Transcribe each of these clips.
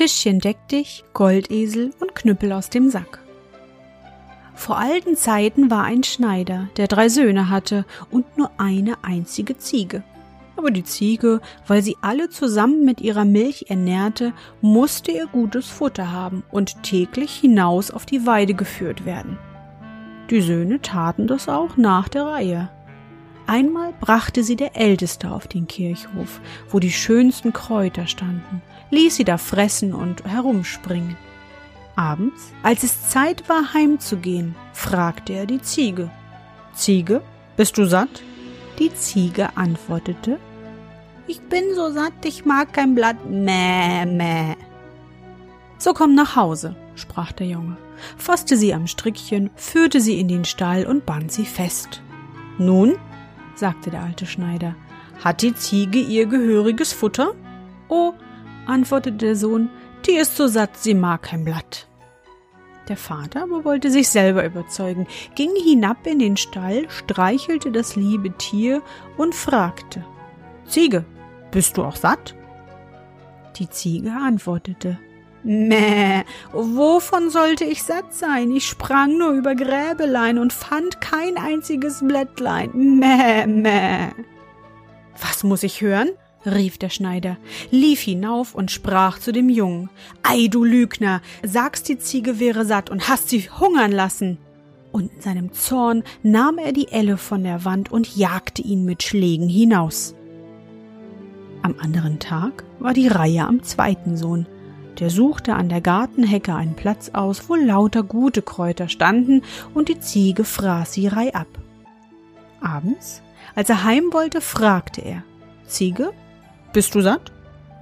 Tischchen deck dich, Goldesel und Knüppel aus dem Sack. Vor alten Zeiten war ein Schneider, der drei Söhne hatte und nur eine einzige Ziege. Aber die Ziege, weil sie alle zusammen mit ihrer Milch ernährte, musste ihr gutes Futter haben und täglich hinaus auf die Weide geführt werden. Die Söhne taten das auch nach der Reihe. Einmal brachte sie der Älteste auf den Kirchhof, wo die schönsten Kräuter standen, ließ sie da fressen und herumspringen. Abends, als es Zeit war heimzugehen, fragte er die Ziege. Ziege, bist du satt? Die Ziege antwortete, ich bin so satt, ich mag kein Blatt. Mäh, mäh. So komm nach Hause, sprach der Junge, fasste sie am Strickchen, führte sie in den Stall und band sie fest. Nun, sagte der alte Schneider, hat die Ziege ihr gehöriges Futter? Oh, antwortete der Sohn, die ist so satt, sie mag kein Blatt. Der Vater aber wollte sich selber überzeugen, ging hinab in den Stall, streichelte das liebe Tier und fragte Ziege, bist du auch satt? Die Ziege antwortete Mäh, wovon sollte ich satt sein? Ich sprang nur über Gräbelein und fand kein einziges Blättlein. Mäh, mäh. Was muss ich hören? rief der Schneider, lief hinauf und sprach zu dem Jungen. Ei, du Lügner, sagst die Ziege wäre satt und hast sie hungern lassen. Und in seinem Zorn nahm er die Elle von der Wand und jagte ihn mit Schlägen hinaus. Am anderen Tag war die Reihe am zweiten Sohn. Der suchte an der Gartenhecke einen Platz aus, wo lauter gute Kräuter standen, und die Ziege fraß sie reihab. Abends, als er heim wollte, fragte er Ziege, bist du satt?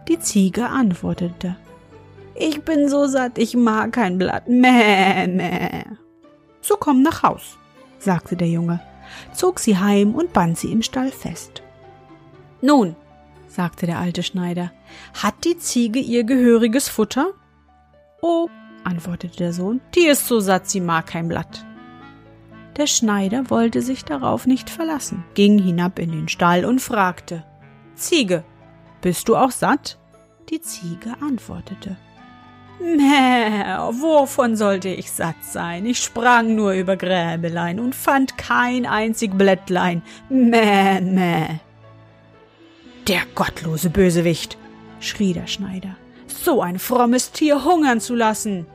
Die Ziege antwortete Ich bin so satt, ich mag kein Blatt. Mäh, mäh. So komm nach Haus, sagte der Junge, zog sie heim und band sie im Stall fest. Nun, sagte der alte Schneider, hat die Ziege ihr gehöriges Futter? Oh, antwortete der Sohn, die ist so satt, sie mag kein Blatt. Der Schneider wollte sich darauf nicht verlassen, ging hinab in den Stall und fragte Ziege, bist du auch satt? Die Ziege antwortete. Mäh, wovon sollte ich satt sein? Ich sprang nur über Gräbelein und fand kein einzig Blättlein. Mäh, mäh. Der gottlose Bösewicht, schrie der Schneider, so ein frommes Tier hungern zu lassen,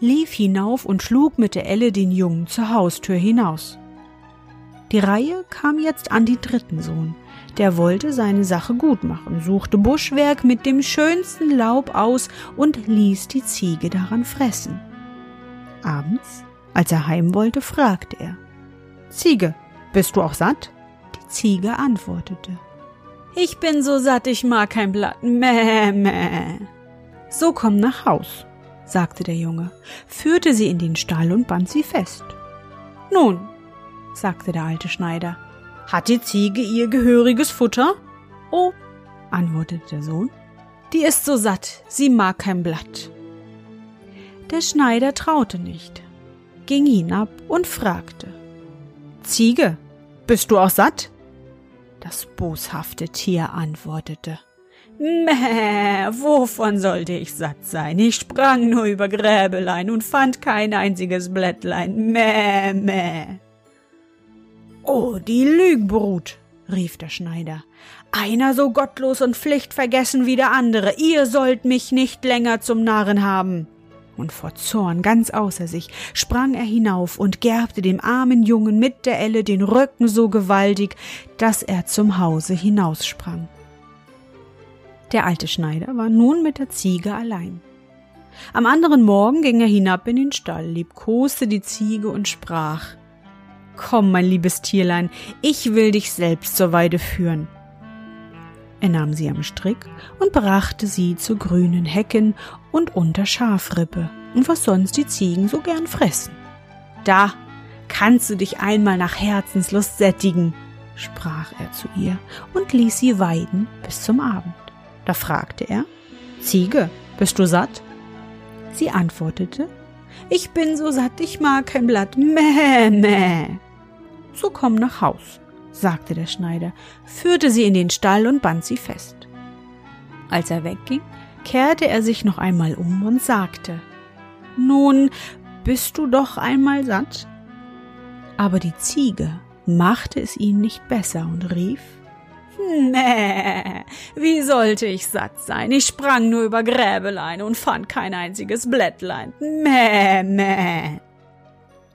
lief hinauf und schlug mit der Elle den Jungen zur Haustür hinaus. Die Reihe kam jetzt an den dritten Sohn, der wollte seine Sache gut machen, suchte Buschwerk mit dem schönsten Laub aus und ließ die Ziege daran fressen. Abends, als er heim wollte, fragte er Ziege, bist du auch satt? Die Ziege antwortete Ich bin so satt, ich mag kein Blatt. Mäh, mäh. So komm nach Haus, sagte der Junge, führte sie in den Stall und band sie fest. Nun, sagte der alte Schneider, hat die Ziege ihr gehöriges Futter? Oh, antwortete der Sohn, die ist so satt, sie mag kein Blatt. Der Schneider traute nicht, ging hinab und fragte Ziege, bist du auch satt? Das boshafte Tier antwortete Mäh, wovon sollte ich satt sein? Ich sprang nur über Gräbelein und fand kein einziges Blättlein. Mäh, mäh. Oh, die Lügbrut, rief der Schneider. Einer so gottlos und pflichtvergessen wie der andere. Ihr sollt mich nicht länger zum Narren haben. Und vor Zorn ganz außer sich sprang er hinauf und gerbte dem armen Jungen mit der Elle den Rücken so gewaltig, dass er zum Hause hinaussprang. Der alte Schneider war nun mit der Ziege allein. Am anderen Morgen ging er hinab in den Stall, liebkoste die Ziege und sprach Komm, mein liebes Tierlein, ich will dich selbst zur Weide führen. Er nahm sie am Strick und brachte sie zu grünen Hecken und unter Schafrippe und was sonst die Ziegen so gern fressen. Da kannst du dich einmal nach Herzenslust sättigen, sprach er zu ihr und ließ sie weiden bis zum Abend. Da fragte er, Ziege, bist du satt? Sie antwortete, ich bin so satt, ich mag kein Blatt, mäh, mäh. So komm nach Haus sagte der Schneider, führte sie in den Stall und band sie fest. Als er wegging, kehrte er sich noch einmal um und sagte Nun, bist du doch einmal satt? Aber die Ziege machte es ihm nicht besser und rief Nee, wie sollte ich satt sein? Ich sprang nur über Gräbelein und fand kein einziges Blättlein. Mäh, mäh.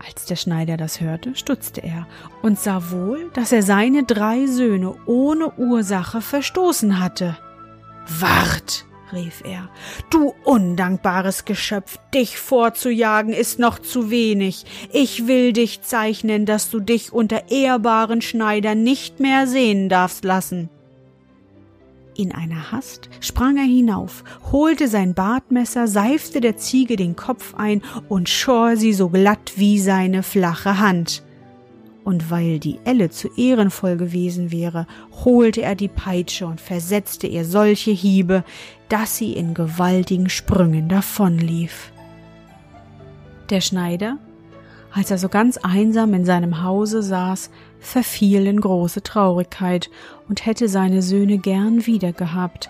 Als der Schneider das hörte, stutzte er und sah wohl, dass er seine drei Söhne ohne Ursache verstoßen hatte. Wart, rief er, du undankbares Geschöpf, dich vorzujagen ist noch zu wenig. Ich will dich zeichnen, dass du dich unter ehrbaren Schneidern nicht mehr sehen darfst lassen. In einer Hast sprang er hinauf, holte sein Bartmesser, seifte der Ziege den Kopf ein und schor sie so glatt wie seine flache Hand. Und weil die Elle zu ehrenvoll gewesen wäre, holte er die Peitsche und versetzte ihr solche Hiebe, dass sie in gewaltigen Sprüngen davonlief. Der Schneider als er so ganz einsam in seinem Hause saß, verfiel in große Traurigkeit und hätte seine Söhne gern wieder gehabt,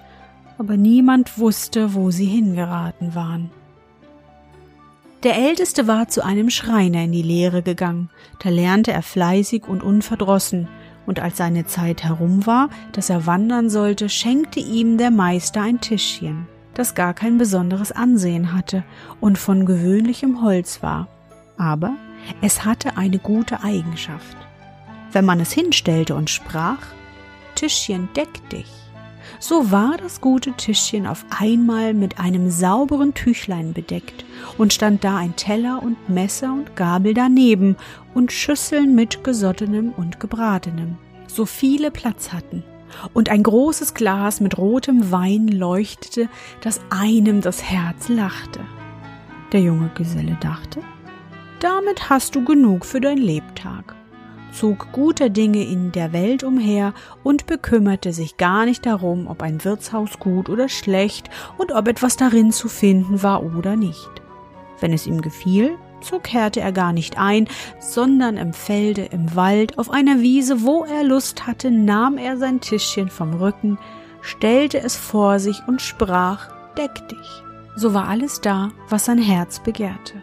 aber niemand wusste, wo sie hingeraten waren. Der Älteste war zu einem Schreiner in die Lehre gegangen, da lernte er fleißig und unverdrossen, und als seine Zeit herum war, dass er wandern sollte, schenkte ihm der Meister ein Tischchen, das gar kein besonderes Ansehen hatte und von gewöhnlichem Holz war, aber es hatte eine gute Eigenschaft. Wenn man es hinstellte und sprach, Tischchen, deck dich, so war das gute Tischchen auf einmal mit einem sauberen Tüchlein bedeckt und stand da ein Teller und Messer und Gabel daneben und Schüsseln mit gesottenem und gebratenem, so viele Platz hatten. Und ein großes Glas mit rotem Wein leuchtete, dass einem das Herz lachte. Der junge Geselle dachte, damit hast du genug für dein Lebtag, zog guter Dinge in der Welt umher und bekümmerte sich gar nicht darum, ob ein Wirtshaus gut oder schlecht und ob etwas darin zu finden war oder nicht. Wenn es ihm gefiel, so kehrte er gar nicht ein, sondern im Felde, im Wald, auf einer Wiese, wo er Lust hatte, nahm er sein Tischchen vom Rücken, stellte es vor sich und sprach, deck dich. So war alles da, was sein Herz begehrte.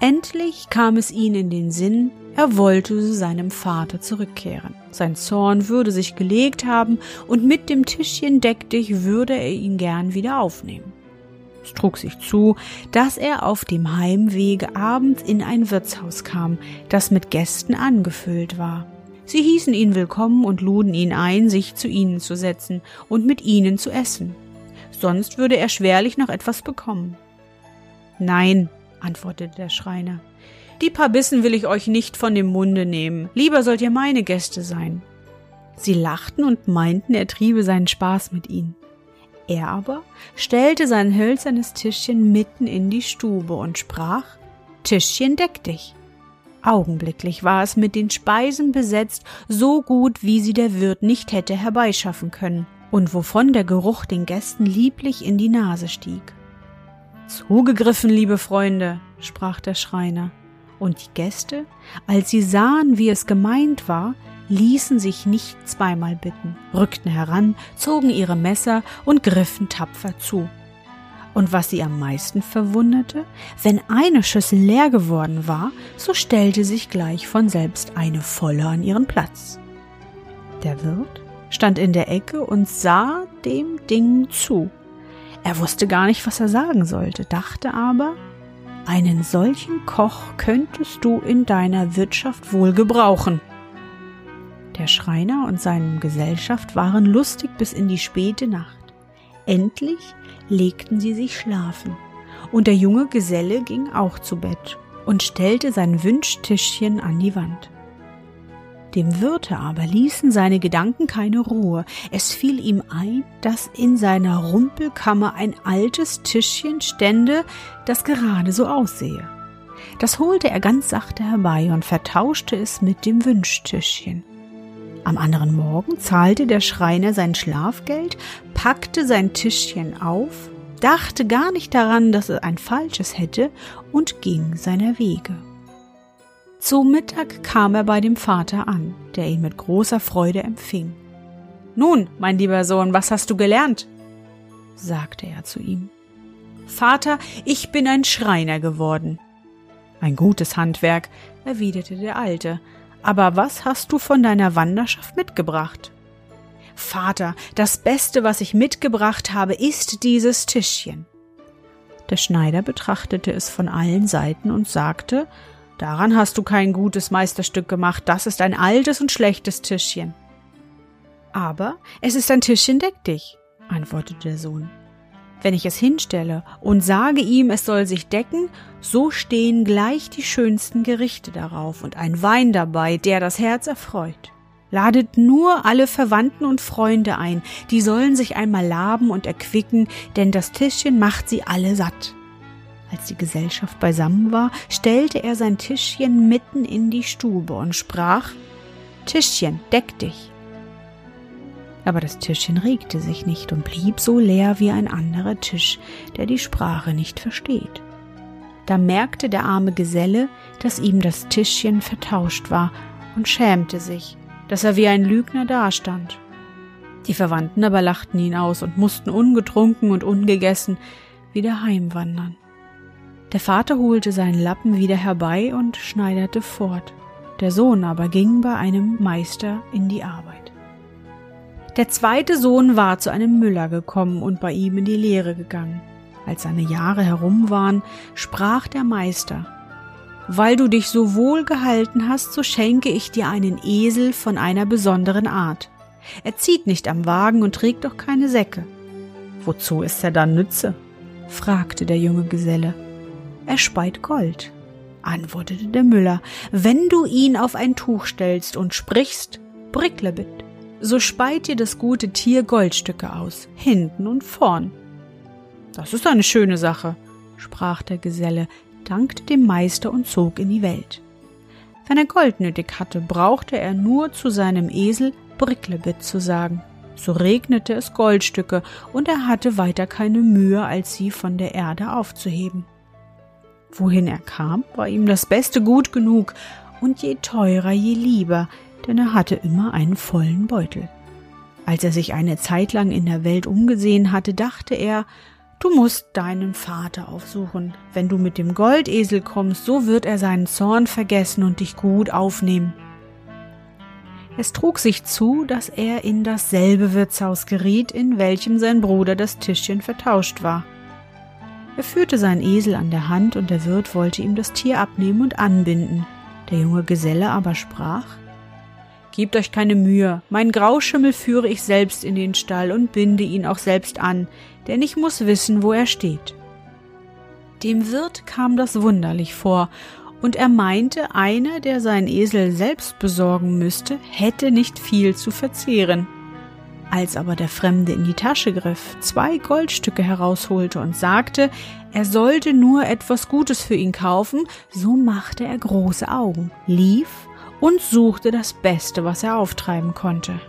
Endlich kam es ihm in den Sinn, er wollte zu seinem Vater zurückkehren. Sein Zorn würde sich gelegt haben und mit dem Tischchen deck dich würde er ihn gern wieder aufnehmen. Es trug sich zu, dass er auf dem Heimwege abends in ein Wirtshaus kam, das mit Gästen angefüllt war. Sie hießen ihn willkommen und luden ihn ein, sich zu ihnen zu setzen und mit ihnen zu essen. Sonst würde er schwerlich noch etwas bekommen. Nein, antwortete der Schreiner. Die paar Bissen will ich euch nicht von dem Munde nehmen. Lieber sollt ihr meine Gäste sein. Sie lachten und meinten, er triebe seinen Spaß mit ihnen. Er aber stellte sein hölzernes Tischchen mitten in die Stube und sprach Tischchen deck dich. Augenblicklich war es mit den Speisen besetzt, so gut, wie sie der Wirt nicht hätte herbeischaffen können, und wovon der Geruch den Gästen lieblich in die Nase stieg. Zugegriffen, liebe Freunde, sprach der Schreiner, und die Gäste, als sie sahen, wie es gemeint war, ließen sich nicht zweimal bitten, rückten heran, zogen ihre Messer und griffen tapfer zu. Und was sie am meisten verwunderte, wenn eine Schüssel leer geworden war, so stellte sich gleich von selbst eine volle an ihren Platz. Der Wirt stand in der Ecke und sah dem Ding zu. Er wusste gar nicht, was er sagen sollte, dachte aber, einen solchen Koch könntest du in deiner Wirtschaft wohl gebrauchen. Der Schreiner und seine Gesellschaft waren lustig bis in die späte Nacht. Endlich legten sie sich schlafen, und der junge Geselle ging auch zu Bett und stellte sein Wünschtischchen an die Wand. Dem Wirte aber ließen seine Gedanken keine Ruhe. Es fiel ihm ein, dass in seiner Rumpelkammer ein altes Tischchen stände, das gerade so aussehe. Das holte er ganz sachte herbei und vertauschte es mit dem Wünschtischchen. Am anderen Morgen zahlte der Schreiner sein Schlafgeld, packte sein Tischchen auf, dachte gar nicht daran, dass es ein falsches hätte und ging seiner Wege. Zu Mittag kam er bei dem Vater an, der ihn mit großer Freude empfing. Nun, mein lieber Sohn, was hast du gelernt? sagte er zu ihm. Vater, ich bin ein Schreiner geworden. Ein gutes Handwerk, erwiderte der Alte. Aber was hast du von deiner Wanderschaft mitgebracht? Vater, das Beste, was ich mitgebracht habe, ist dieses Tischchen. Der Schneider betrachtete es von allen Seiten und sagte, Daran hast du kein gutes Meisterstück gemacht, das ist ein altes und schlechtes Tischchen. Aber es ist ein Tischchen deck dich, antwortete der Sohn. Wenn ich es hinstelle und sage ihm, es soll sich decken, so stehen gleich die schönsten Gerichte darauf und ein Wein dabei, der das Herz erfreut. Ladet nur alle Verwandten und Freunde ein, die sollen sich einmal laben und erquicken, denn das Tischchen macht sie alle satt. Als die Gesellschaft beisammen war, stellte er sein Tischchen mitten in die Stube und sprach Tischchen, deck dich. Aber das Tischchen regte sich nicht und blieb so leer wie ein anderer Tisch, der die Sprache nicht versteht. Da merkte der arme Geselle, dass ihm das Tischchen vertauscht war und schämte sich, dass er wie ein Lügner dastand. Die Verwandten aber lachten ihn aus und mussten ungetrunken und ungegessen wieder heimwandern. Der Vater holte seinen Lappen wieder herbei und schneiderte fort. Der Sohn aber ging bei einem Meister in die Arbeit. Der zweite Sohn war zu einem Müller gekommen und bei ihm in die Lehre gegangen. Als seine Jahre herum waren, sprach der Meister, Weil du dich so wohl gehalten hast, so schenke ich dir einen Esel von einer besonderen Art. Er zieht nicht am Wagen und trägt auch keine Säcke. Wozu ist er dann Nütze? fragte der junge Geselle er speit Gold, antwortete der Müller, wenn du ihn auf ein Tuch stellst und sprichst, Bricklebit, so speit dir das gute Tier Goldstücke aus, hinten und vorn. Das ist eine schöne Sache, sprach der Geselle, dankte dem Meister und zog in die Welt. Wenn er Gold nötig hatte, brauchte er nur zu seinem Esel Bricklebit zu sagen. So regnete es Goldstücke, und er hatte weiter keine Mühe, als sie von der Erde aufzuheben. Wohin er kam, war ihm das Beste gut genug, und je teurer, je lieber, denn er hatte immer einen vollen Beutel. Als er sich eine Zeit lang in der Welt umgesehen hatte, dachte er, du musst deinen Vater aufsuchen. Wenn du mit dem Goldesel kommst, so wird er seinen Zorn vergessen und dich gut aufnehmen. Es trug sich zu, dass er in dasselbe Wirtshaus geriet, in welchem sein Bruder das Tischchen vertauscht war. Er führte seinen Esel an der Hand und der Wirt wollte ihm das Tier abnehmen und anbinden. Der junge Geselle aber sprach, Gebt euch keine Mühe, mein Grauschimmel führe ich selbst in den Stall und binde ihn auch selbst an, denn ich muss wissen, wo er steht. Dem Wirt kam das wunderlich vor, und er meinte, einer, der seinen Esel selbst besorgen müsste, hätte nicht viel zu verzehren. Als aber der Fremde in die Tasche griff, zwei Goldstücke herausholte und sagte, er sollte nur etwas Gutes für ihn kaufen, so machte er große Augen, lief und suchte das Beste, was er auftreiben konnte.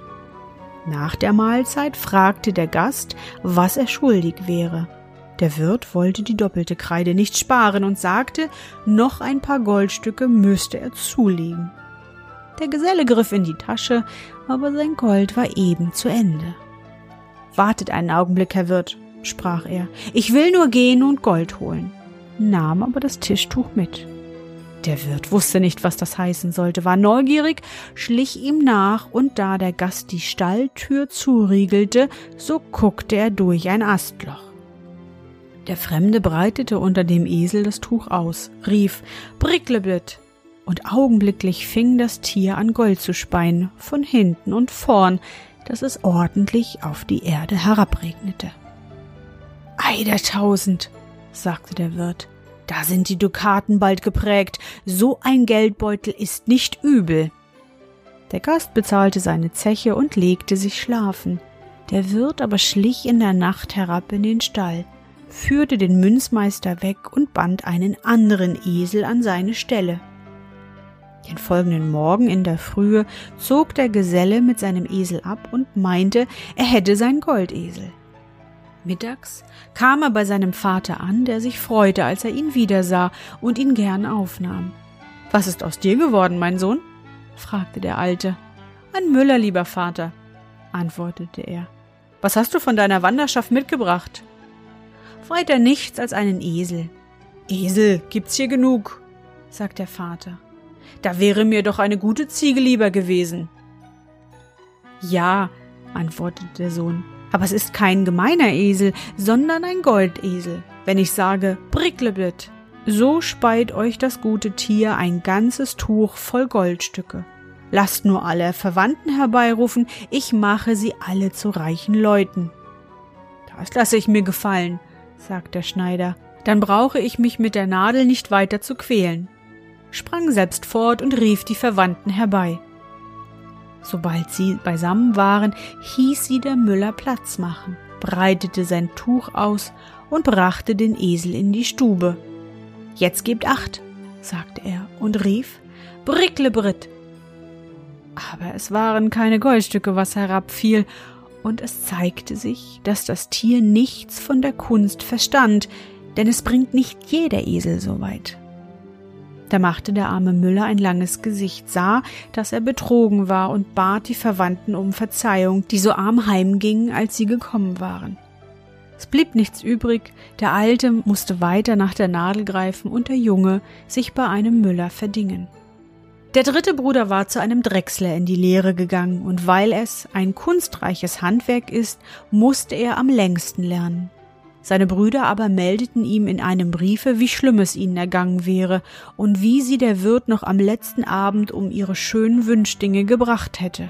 Nach der Mahlzeit fragte der Gast, was er schuldig wäre. Der Wirt wollte die doppelte Kreide nicht sparen und sagte, noch ein paar Goldstücke müsste er zulegen. Der Geselle griff in die Tasche, aber sein Gold war eben zu Ende. Wartet einen Augenblick, Herr Wirt, sprach er. Ich will nur gehen und Gold holen, nahm aber das Tischtuch mit. Der Wirt wusste nicht, was das heißen sollte, war neugierig, schlich ihm nach, und da der Gast die Stalltür zuriegelte, so guckte er durch ein Astloch. Der Fremde breitete unter dem Esel das Tuch aus, rief Bricklebit, und augenblicklich fing das Tier an Gold zu speien, von hinten und vorn, dass es ordentlich auf die Erde herabregnete. Ei der Tausend, sagte der Wirt, da sind die Dukaten bald geprägt, so ein Geldbeutel ist nicht übel. Der Gast bezahlte seine Zeche und legte sich schlafen. Der Wirt aber schlich in der Nacht herab in den Stall, führte den Münzmeister weg und band einen anderen Esel an seine Stelle. Den folgenden Morgen in der Frühe zog der Geselle mit seinem Esel ab und meinte, er hätte sein Goldesel. Mittags kam er bei seinem Vater an, der sich freute, als er ihn wiedersah und ihn gern aufnahm. Was ist aus dir geworden, mein Sohn? fragte der Alte. Ein Müller, lieber Vater, antwortete er. Was hast du von deiner Wanderschaft mitgebracht? Weiter nichts als einen Esel. Esel gibt's hier genug, sagt der Vater. Da wäre mir doch eine gute Ziege lieber gewesen. Ja, antwortete der Sohn, aber es ist kein gemeiner Esel, sondern ein Goldesel. Wenn ich sage Bricklebit, so speit euch das gute Tier ein ganzes Tuch voll Goldstücke. Lasst nur alle Verwandten herbeirufen, ich mache sie alle zu reichen Leuten. Das lasse ich mir gefallen, sagt der Schneider, dann brauche ich mich mit der Nadel nicht weiter zu quälen, sprang selbst fort und rief die Verwandten herbei. Sobald sie beisammen waren, hieß sie der Müller Platz machen, breitete sein Tuch aus und brachte den Esel in die Stube. Jetzt gebt acht, sagte er und rief Bricklebrit. Aber es waren keine Goldstücke, was herabfiel, und es zeigte sich, dass das Tier nichts von der Kunst verstand, denn es bringt nicht jeder Esel so weit. Da machte der arme Müller ein langes Gesicht, sah, dass er betrogen war und bat die Verwandten um Verzeihung, die so arm heimgingen, als sie gekommen waren. Es blieb nichts übrig, der Alte musste weiter nach der Nadel greifen und der Junge sich bei einem Müller verdingen. Der dritte Bruder war zu einem Drechsler in die Lehre gegangen, und weil es ein kunstreiches Handwerk ist, musste er am längsten lernen. Seine Brüder aber meldeten ihm in einem Briefe, wie schlimm es ihnen ergangen wäre und wie sie der Wirt noch am letzten Abend um ihre schönen Wünschdinge gebracht hätte.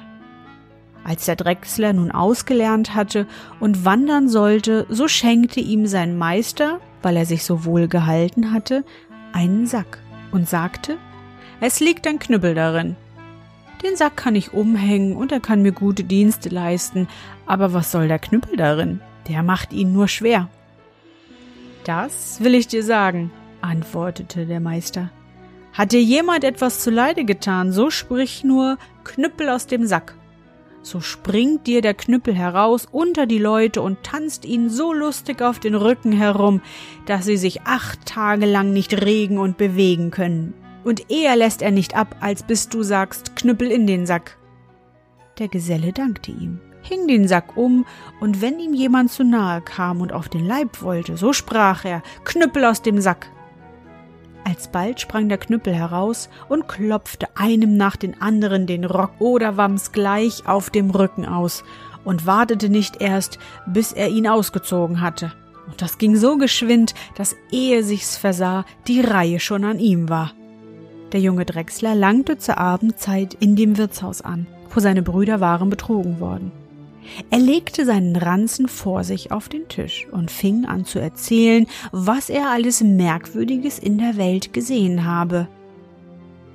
Als der Drechsler nun ausgelernt hatte und wandern sollte, so schenkte ihm sein Meister, weil er sich so wohl gehalten hatte, einen Sack und sagte, es liegt ein Knüppel darin. Den Sack kann ich umhängen und er kann mir gute Dienste leisten, aber was soll der Knüppel darin? Der macht ihn nur schwer. Das will ich dir sagen, antwortete der Meister. Hat dir jemand etwas zuleide getan, so sprich nur Knüppel aus dem Sack. So springt dir der Knüppel heraus unter die Leute und tanzt ihnen so lustig auf den Rücken herum, dass sie sich acht Tage lang nicht regen und bewegen können. Und eher lässt er nicht ab, als bis du sagst Knüppel in den Sack. Der Geselle dankte ihm hing den Sack um, und wenn ihm jemand zu nahe kam und auf den Leib wollte, so sprach er Knüppel aus dem Sack. Alsbald sprang der Knüppel heraus und klopfte einem nach den anderen den Rock oder Wams gleich auf dem Rücken aus und wartete nicht erst, bis er ihn ausgezogen hatte. Und das ging so geschwind, dass ehe sich's versah, die Reihe schon an ihm war. Der junge Drechsler langte zur Abendzeit in dem Wirtshaus an, wo seine Brüder waren betrogen worden. Er legte seinen Ranzen vor sich auf den Tisch und fing an zu erzählen, was er alles Merkwürdiges in der Welt gesehen habe.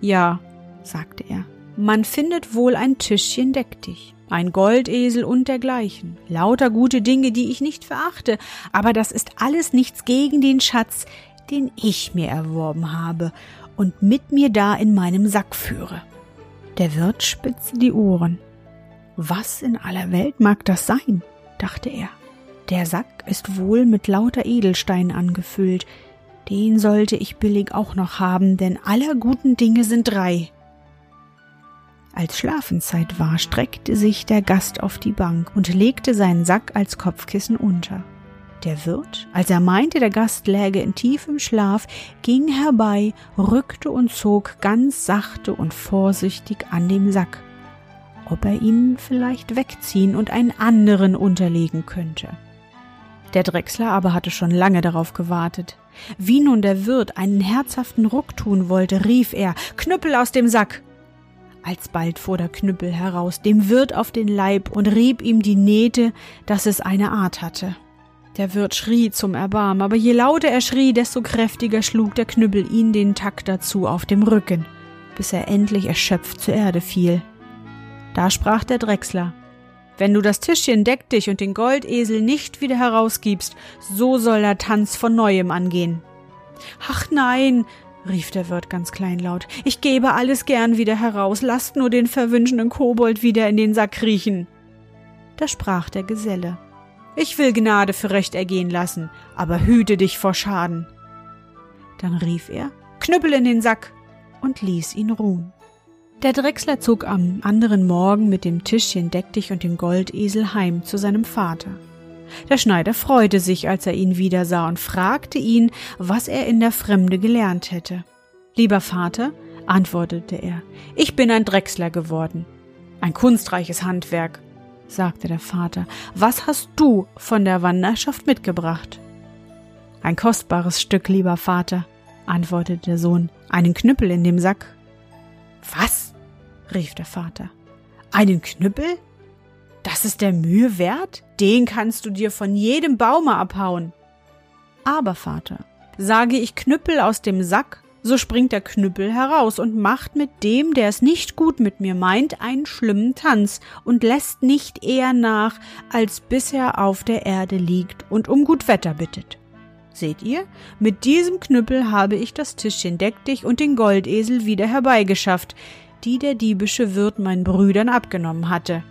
Ja, sagte er, man findet wohl ein Tischchen deck dich, ein Goldesel und dergleichen, lauter gute Dinge, die ich nicht verachte, aber das ist alles nichts gegen den Schatz, den ich mir erworben habe und mit mir da in meinem Sack führe. Der Wirt spitzte die Ohren. Was in aller Welt mag das sein? dachte er. Der Sack ist wohl mit lauter Edelsteinen angefüllt. Den sollte ich billig auch noch haben, denn aller guten Dinge sind drei. Als Schlafenszeit war, streckte sich der Gast auf die Bank und legte seinen Sack als Kopfkissen unter. Der Wirt, als er meinte, der Gast läge in tiefem Schlaf, ging herbei, rückte und zog ganz sachte und vorsichtig an dem Sack, ob er ihn vielleicht wegziehen und einen anderen unterlegen könnte. Der Drechsler aber hatte schon lange darauf gewartet. Wie nun der Wirt einen herzhaften Ruck tun wollte, rief er Knüppel aus dem Sack. Alsbald fuhr der Knüppel heraus, dem Wirt auf den Leib und rieb ihm die Nähte, dass es eine Art hatte. Der Wirt schrie zum Erbarmen, aber je lauter er schrie, desto kräftiger schlug der Knüppel ihn den Takt dazu auf dem Rücken, bis er endlich erschöpft zur Erde fiel. Da sprach der Drechsler, wenn du das Tischchen deck dich und den Goldesel nicht wieder herausgibst, so soll der Tanz von neuem angehen. Ach nein, rief der Wirt ganz kleinlaut, ich gebe alles gern wieder heraus, lasst nur den verwünschenden Kobold wieder in den Sack riechen. Da sprach der Geselle, ich will Gnade für Recht ergehen lassen, aber hüte dich vor Schaden. Dann rief er, Knüppel in den Sack und ließ ihn ruhen. Der Drechsler zog am anderen Morgen mit dem Tischchen Deck dich und dem Goldesel heim zu seinem Vater. Der Schneider freute sich, als er ihn wieder sah und fragte ihn, was er in der Fremde gelernt hätte. Lieber Vater, antwortete er, ich bin ein Drechsler geworden. Ein kunstreiches Handwerk, sagte der Vater. Was hast du von der Wanderschaft mitgebracht? Ein kostbares Stück, lieber Vater, antwortete der Sohn, einen Knüppel in dem Sack. Was? rief der Vater. Einen Knüppel? Das ist der Mühe wert? Den kannst du dir von jedem Baume abhauen. Aber, Vater, sage ich Knüppel aus dem Sack, so springt der Knüppel heraus und macht mit dem, der es nicht gut mit mir meint, einen schlimmen Tanz und lässt nicht eher nach, als bis er auf der Erde liegt und um gut Wetter bittet. Seht ihr, mit diesem Knüppel habe ich das Tischchen deck dich und den Goldesel wieder herbeigeschafft, die der diebische Wirt meinen Brüdern abgenommen hatte.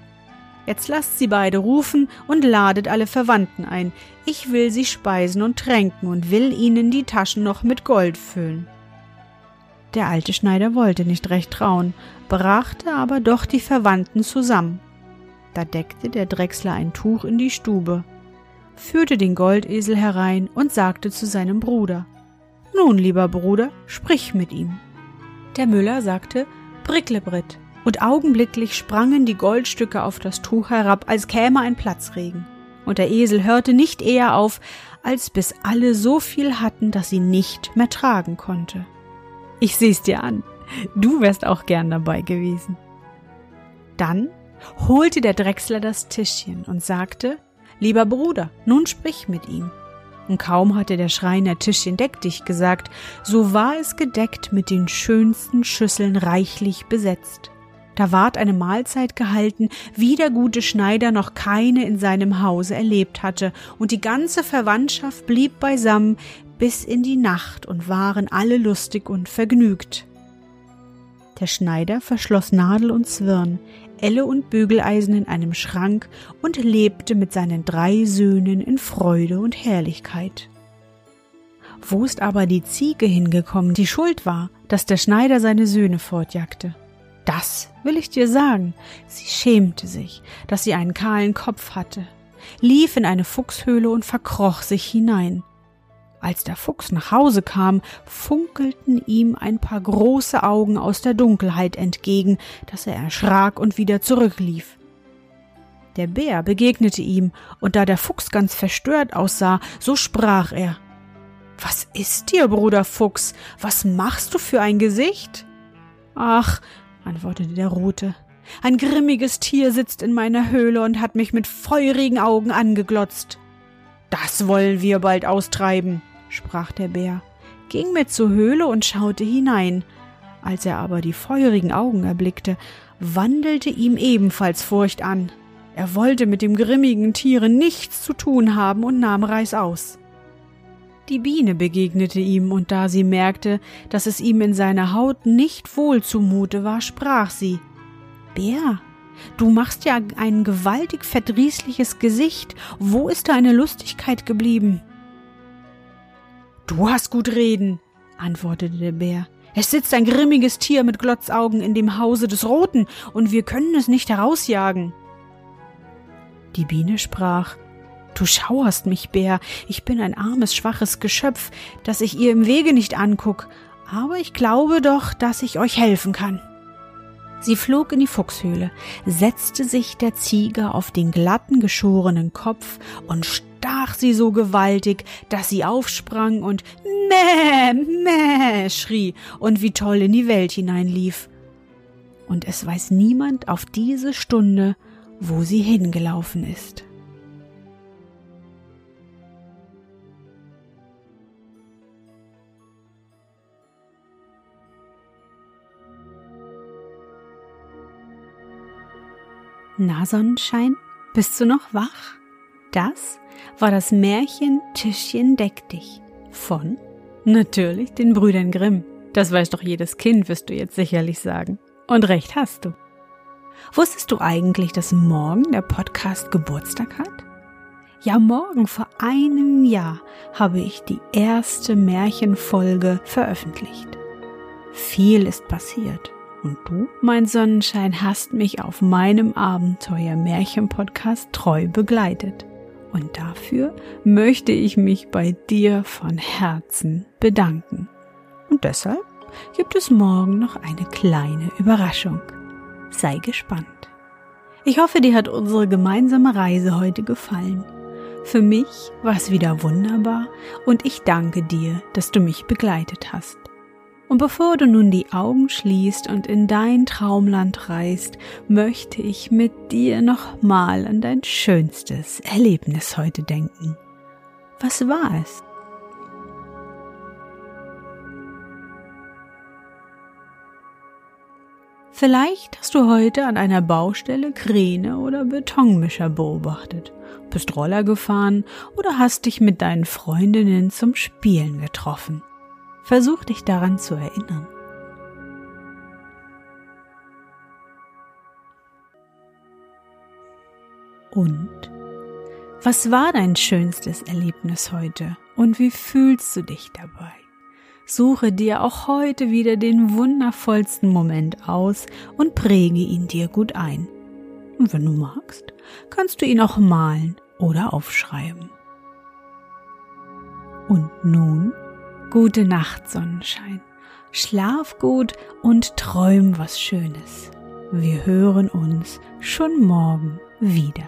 Jetzt lasst sie beide rufen und ladet alle Verwandten ein. Ich will sie speisen und tränken und will ihnen die Taschen noch mit Gold füllen. Der alte Schneider wollte nicht recht trauen, brachte aber doch die Verwandten zusammen. Da deckte der Drechsler ein Tuch in die Stube, führte den Goldesel herein und sagte zu seinem Bruder Nun, lieber Bruder, sprich mit ihm. Der Müller sagte Bricklebritt, und augenblicklich sprangen die Goldstücke auf das Tuch herab, als käme ein Platzregen. Und der Esel hörte nicht eher auf, als bis alle so viel hatten, dass sie nicht mehr tragen konnte. Ich seh's dir an. Du wärst auch gern dabei gewesen. Dann holte der Drechsler das Tischchen und sagte, Lieber Bruder, nun sprich mit ihm. Und kaum hatte der Schreiner Tischchen deck dich gesagt, so war es gedeckt mit den schönsten Schüsseln reichlich besetzt. Da ward eine Mahlzeit gehalten, wie der gute Schneider noch keine in seinem Hause erlebt hatte, und die ganze Verwandtschaft blieb beisammen, bis in die Nacht und waren alle lustig und vergnügt. Der Schneider verschloss Nadel und Zwirn, Elle und Bügeleisen in einem Schrank und lebte mit seinen drei Söhnen in Freude und Herrlichkeit. Wo ist aber die Ziege hingekommen, die schuld war, dass der Schneider seine Söhne fortjagte? Das will ich dir sagen. Sie schämte sich, dass sie einen kahlen Kopf hatte, lief in eine Fuchshöhle und verkroch sich hinein. Als der Fuchs nach Hause kam, funkelten ihm ein paar große Augen aus der Dunkelheit entgegen, dass er erschrak und wieder zurücklief. Der Bär begegnete ihm, und da der Fuchs ganz verstört aussah, so sprach er Was ist dir, Bruder Fuchs? Was machst du für ein Gesicht? Ach, antwortete der Rote, ein grimmiges Tier sitzt in meiner Höhle und hat mich mit feurigen Augen angeglotzt. Das wollen wir bald austreiben sprach der Bär, ging mit zur Höhle und schaute hinein. Als er aber die feurigen Augen erblickte, wandelte ihm ebenfalls Furcht an. Er wollte mit dem grimmigen Tiere nichts zu tun haben und nahm Reißaus. Die Biene begegnete ihm, und da sie merkte, dass es ihm in seiner Haut nicht wohl zumute war, sprach sie Bär, du machst ja ein gewaltig verdrießliches Gesicht, wo ist deine Lustigkeit geblieben? Du hast gut reden, antwortete der Bär. Es sitzt ein grimmiges Tier mit Glotzaugen in dem Hause des Roten, und wir können es nicht herausjagen. Die Biene sprach Du schauerst mich, Bär. Ich bin ein armes, schwaches Geschöpf, das ich ihr im Wege nicht anguck. Aber ich glaube doch, dass ich euch helfen kann. Sie flog in die Fuchshöhle, setzte sich der Ziege auf den glatten, geschorenen Kopf und stach sie so gewaltig, dass sie aufsprang und Mäh, Mäh schrie und wie toll in die Welt hineinlief. Und es weiß niemand auf diese Stunde, wo sie hingelaufen ist. Na Sonnenschein, bist du noch wach? Das war das Märchen Tischchen deck dich von natürlich den Brüdern Grimm. Das weiß doch jedes Kind, wirst du jetzt sicherlich sagen. Und recht hast du. Wusstest du eigentlich, dass morgen der Podcast Geburtstag hat? Ja, morgen vor einem Jahr habe ich die erste Märchenfolge veröffentlicht. Viel ist passiert. Und du, mein Sonnenschein, hast mich auf meinem Abenteuer Märchen-Podcast treu begleitet. Und dafür möchte ich mich bei dir von Herzen bedanken. Und deshalb gibt es morgen noch eine kleine Überraschung. Sei gespannt. Ich hoffe, dir hat unsere gemeinsame Reise heute gefallen. Für mich war es wieder wunderbar und ich danke dir, dass du mich begleitet hast. Und bevor du nun die Augen schließt und in dein Traumland reist, möchte ich mit dir nochmal an dein schönstes Erlebnis heute denken. Was war es? Vielleicht hast du heute an einer Baustelle Kräne oder Betonmischer beobachtet, bist Roller gefahren oder hast dich mit deinen Freundinnen zum Spielen getroffen. Versuch dich daran zu erinnern. Und was war dein schönstes Erlebnis heute und wie fühlst du dich dabei? Suche dir auch heute wieder den wundervollsten Moment aus und präge ihn dir gut ein. Und wenn du magst, kannst du ihn auch malen oder aufschreiben. Und nun Gute Nacht, Sonnenschein. Schlaf gut und träum was Schönes. Wir hören uns schon morgen wieder.